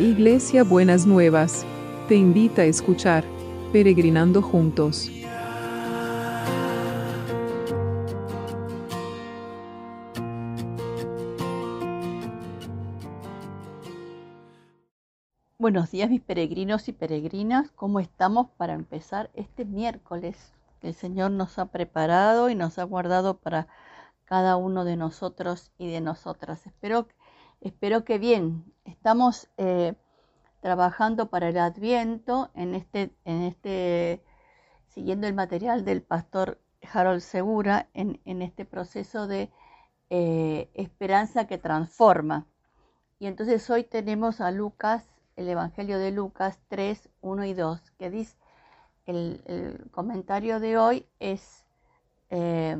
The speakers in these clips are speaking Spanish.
Iglesia Buenas Nuevas, te invita a escuchar Peregrinando Juntos. Buenos días mis peregrinos y peregrinas, ¿cómo estamos para empezar este miércoles que el Señor nos ha preparado y nos ha guardado para cada uno de nosotros y de nosotras? Espero, espero que bien, estamos eh, trabajando para el Adviento en este, en este, siguiendo el material del pastor Harold Segura en, este proceso de eh, esperanza que transforma. Y entonces hoy tenemos a Lucas el Evangelio de Lucas 3, 1 y 2, que dice, el, comentario de hoy es eh,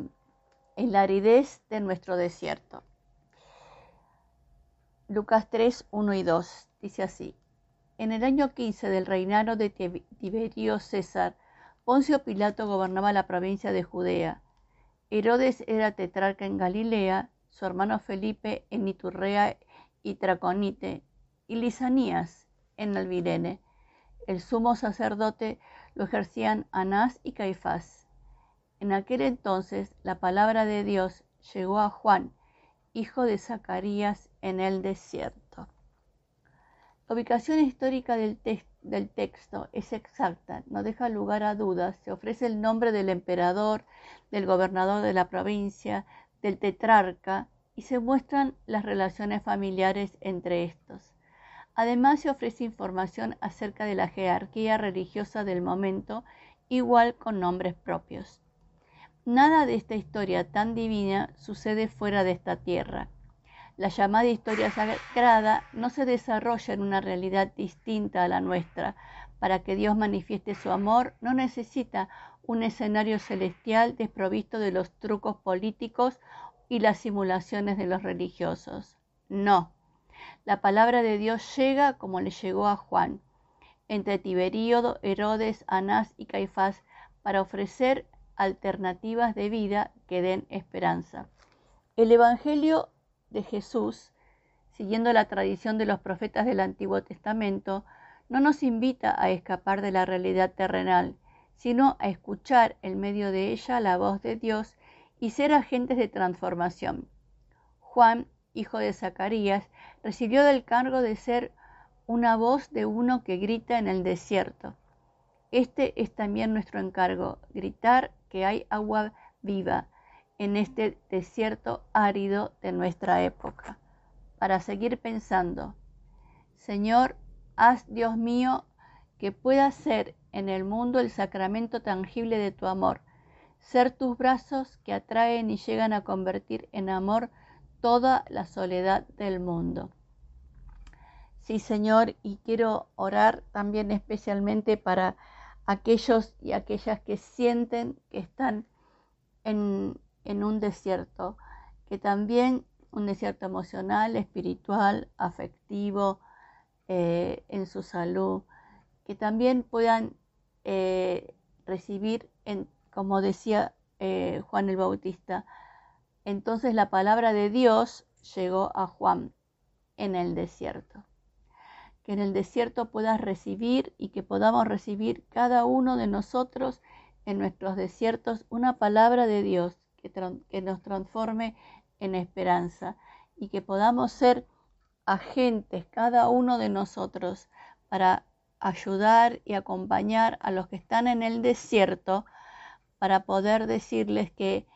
en la aridez de nuestro desierto. Lucas 3, 1 y 2 dice así, en el año 15 del reinado de Tiberio César, Poncio Pilato gobernaba la provincia de Judea. Herodes era tetrarca en Galilea, su hermano Felipe en Iturrea y Traconite, y Lisanías en Alvirene. El sumo sacerdote lo ejercían Anás y Caifás. En aquel entonces la palabra de Dios llegó a Juan, hijo de Zacarías, en el desierto. La ubicación histórica del, texto es exacta, no deja lugar a dudas. Se ofrece el nombre del emperador, del gobernador de la provincia, del tetrarca y se muestran las relaciones familiares entre estos. Además, se ofrece información acerca de la jerarquía religiosa del momento, igual con nombres propios. Nada de esta historia tan divina sucede fuera de esta tierra. La llamada historia sagrada no se desarrolla en una realidad distinta a la nuestra. Para que Dios manifieste su amor, no necesita un escenario celestial desprovisto de los trucos políticos y las simulaciones de los religiosos. No, la palabra de Dios llega como le llegó a Juan, entre Tiberíodo, Herodes, Anás y Caifás, para ofrecer alternativas de vida que den esperanza. El Evangelio de Jesús, siguiendo la tradición de los profetas del Antiguo Testamento, no nos invita a escapar de la realidad terrenal, sino a escuchar en medio de ella la voz de Dios y ser agentes de transformación. Juan, hijo de Zacarías, recibió del cargo de ser una voz de uno que grita en el desierto. Este es también nuestro encargo, gritar que hay agua viva en este desierto árido de nuestra época, para seguir pensando, Señor, haz, Dios mío, que pueda ser en el mundo el sacramento tangible de tu amor, ser tus brazos que atraen y llegan a convertir en amor toda la soledad del mundo. Sí, Señor, y quiero orar también especialmente para aquellos y aquellas que sienten que están en, un desierto, que también un desierto emocional, espiritual, afectivo, eh, en su salud, que también puedan eh, recibir, en, como decía eh, Juan el Bautista, entonces la palabra de Dios llegó a Juan en el desierto. Que en el desierto puedas recibir y que podamos recibir cada uno de nosotros en nuestros desiertos una palabra de Dios que, nos transforme en esperanza y que podamos ser agentes cada uno de nosotros para ayudar y acompañar a los que están en el desierto para poder decirles que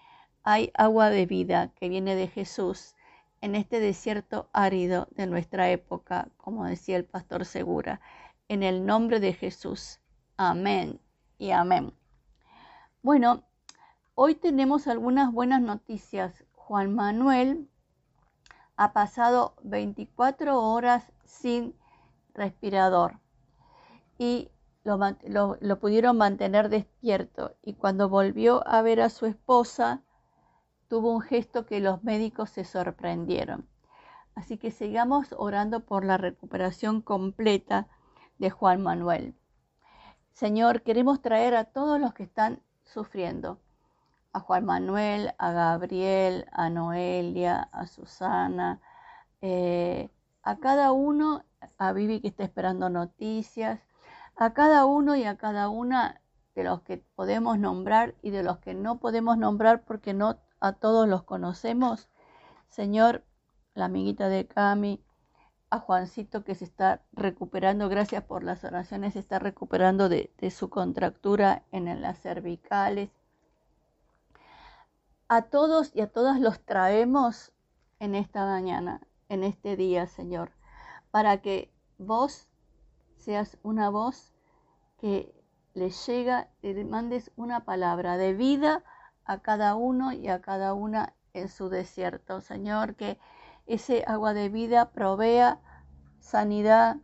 hay agua de vida que viene de Jesús en este desierto árido de nuestra época, como decía el pastor Segura, en el nombre de Jesús. Amén y amén. Bueno, hoy tenemos algunas buenas noticias. Juan Manuel ha pasado 24 horas sin respirador y lo, pudieron mantener despierto y cuando volvió a ver a su esposa, tuvo un gesto que los médicos se sorprendieron. Así que sigamos orando por la recuperación completa de Juan Manuel. Señor, queremos traer a todos los que están sufriendo, a Juan Manuel, a Gabriel, a Noelia, a Susana, eh, a cada uno, a Vivi que está esperando noticias, a cada uno y a cada una de los que podemos nombrar y de los que no podemos nombrar porque no a todos los conocemos. Señor, la amiguita de Cami, a Juancito que se está recuperando, gracias por las oraciones, se está recuperando de, de su contractura en las cervicales. A todos y a todas los traemos en esta mañana, en este día, Señor, para que vos seas una voz que les llega y le mandes una palabra de vida a cada uno y a cada una en su desierto. Señor, que ese agua de vida provea sanidad,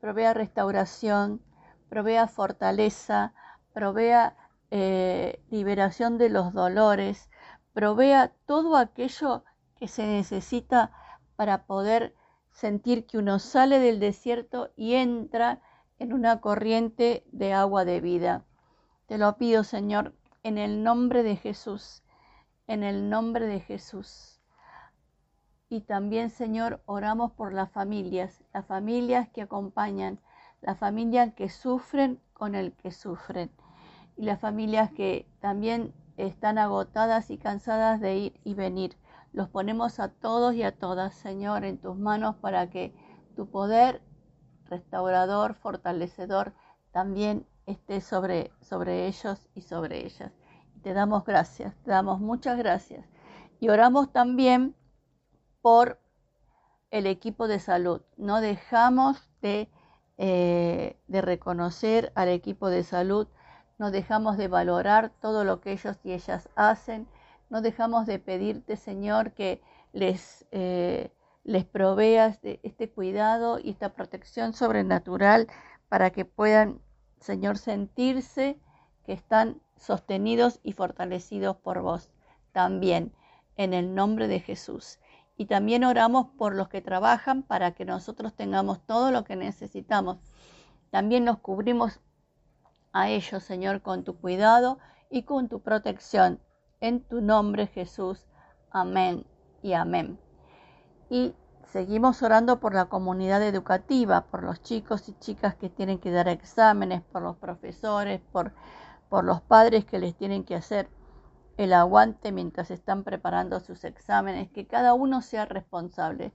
provea restauración, provea fortaleza, provea eh, liberación de los dolores, provea todo aquello que se necesita para poder sentir que uno sale del desierto y entra en una corriente de agua de vida. Te lo pido, Señor, en el nombre de Jesús, en el nombre de Jesús. Y también, Señor, oramos por las familias, las familias que acompañan, las familias que sufren con el que sufren, y las familias que también están agotadas y cansadas de ir y venir. Los ponemos a todos y a todas, Señor, en tus manos para que tu poder restaurador, fortalecedor, también esté sobre, sobre ellos y sobre ellas. Te damos gracias, te damos muchas gracias. Y oramos también por el equipo de salud. No dejamos de, eh, de reconocer al equipo de salud, no dejamos de valorar todo lo que ellos y ellas hacen, no dejamos de pedirte, Señor, que les... Eh, les proveas de este cuidado y esta protección sobrenatural para que puedan, Señor, sentirse que están sostenidos y fortalecidos por vos también, en el nombre de Jesús. Y también oramos por los que trabajan para que nosotros tengamos todo lo que necesitamos. También nos cubrimos a ellos, Señor, con tu cuidado y con tu protección. En tu nombre, Jesús. Amén y amén. Y seguimos orando por la comunidad educativa, por los chicos y chicas que tienen que dar exámenes, por los profesores, por, por los padres que les tienen que hacer el aguante mientras están preparando sus exámenes, que cada uno sea responsable,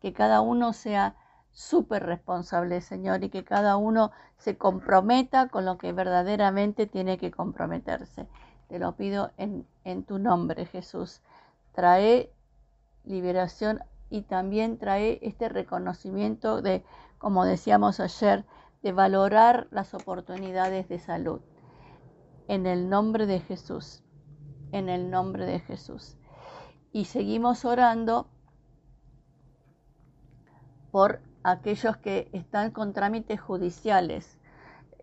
que cada uno sea súper responsable, Señor, y que cada uno se comprometa con lo que verdaderamente tiene que comprometerse. Te lo pido en, en tu nombre, Jesús. Trae liberación y también trae este reconocimiento de, como decíamos ayer, de valorar las oportunidades de salud. En el nombre de Jesús, en el nombre de Jesús. Y seguimos orando por aquellos que están con trámites judiciales,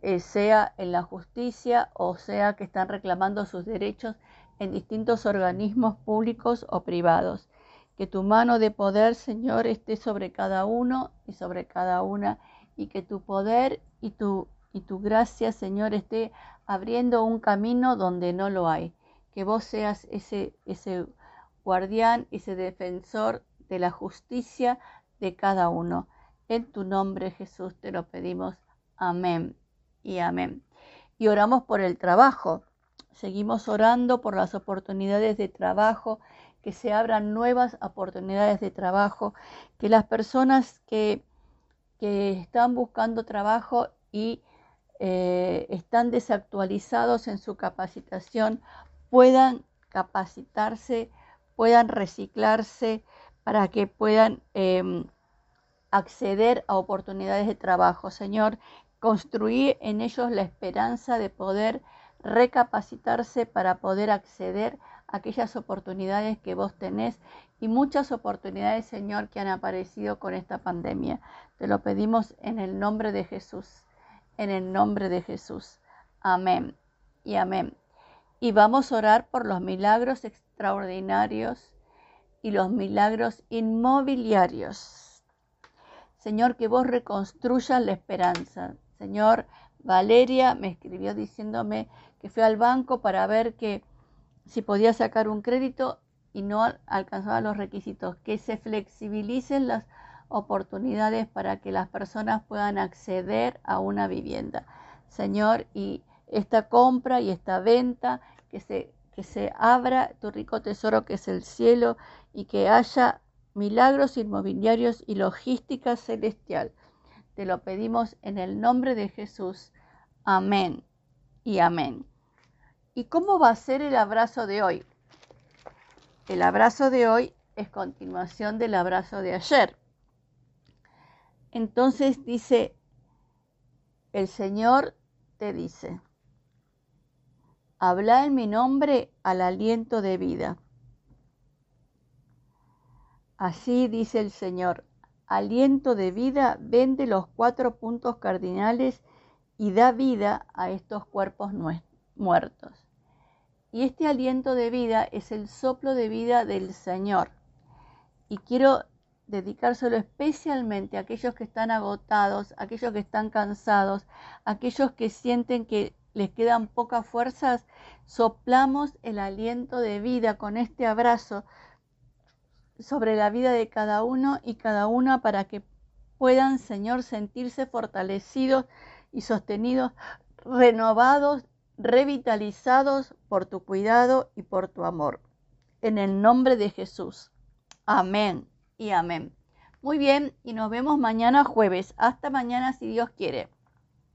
eh, sea en la justicia o sea que están reclamando sus derechos en distintos organismos públicos o privados. Que tu mano de poder, Señor, esté sobre cada uno y sobre cada una. Y que tu poder y tu, y tu gracia, Señor, esté abriendo un camino donde no lo hay. Que vos seas ese, ese guardián, ese defensor de la justicia de cada uno. En tu nombre, Jesús, te lo pedimos. Amén y amén. Y oramos por el trabajo. Seguimos orando por las oportunidades de trabajo que se abran nuevas oportunidades de trabajo, que las personas que, están buscando trabajo y eh, están desactualizados en su capacitación puedan capacitarse, puedan reciclarse para que puedan em, acceder a oportunidades de trabajo. Señor, construir en ellos la esperanza de poder recapacitarse para poder acceder aquellas oportunidades que vos tenés y muchas oportunidades, Señor, que han aparecido con esta pandemia. Te lo pedimos en el nombre de Jesús, en el nombre de Jesús. Amén y amén. Y vamos a orar por los milagros extraordinarios y los milagros inmobiliarios. Señor, que vos reconstruyas la esperanza. Señor, Valeria me escribió diciéndome que fue al banco para ver que si podía sacar un crédito y no alcanzaba los requisitos, que se flexibilicen las oportunidades para que las personas puedan acceder a una vivienda. Señor, y esta compra y esta venta, que se, que se abra tu rico tesoro que es el cielo y que haya milagros inmobiliarios y logística celestial. Te lo pedimos en el nombre de Jesús. Amén y amén. ¿Y cómo va a ser el abrazo de hoy? El abrazo de hoy es continuación del abrazo de ayer. Entonces dice, el Señor te dice, habla en mi nombre al aliento de vida. Así dice el Señor, aliento de vida vende los cuatro puntos cardinales y da vida a estos cuerpos muertos. Y este aliento de vida es el soplo de vida del Señor. Y quiero dedicárselo especialmente a aquellos que están agotados, aquellos que están cansados, aquellos que sienten que les quedan pocas fuerzas. Soplamos el aliento de vida con este abrazo sobre la vida de cada uno y cada una para que puedan, Señor, sentirse fortalecidos y sostenidos, renovados, revitalizados por tu cuidado y por tu amor. En el nombre de Jesús. Amén y amén. Muy bien, y nos vemos mañana jueves. Hasta mañana si Dios quiere.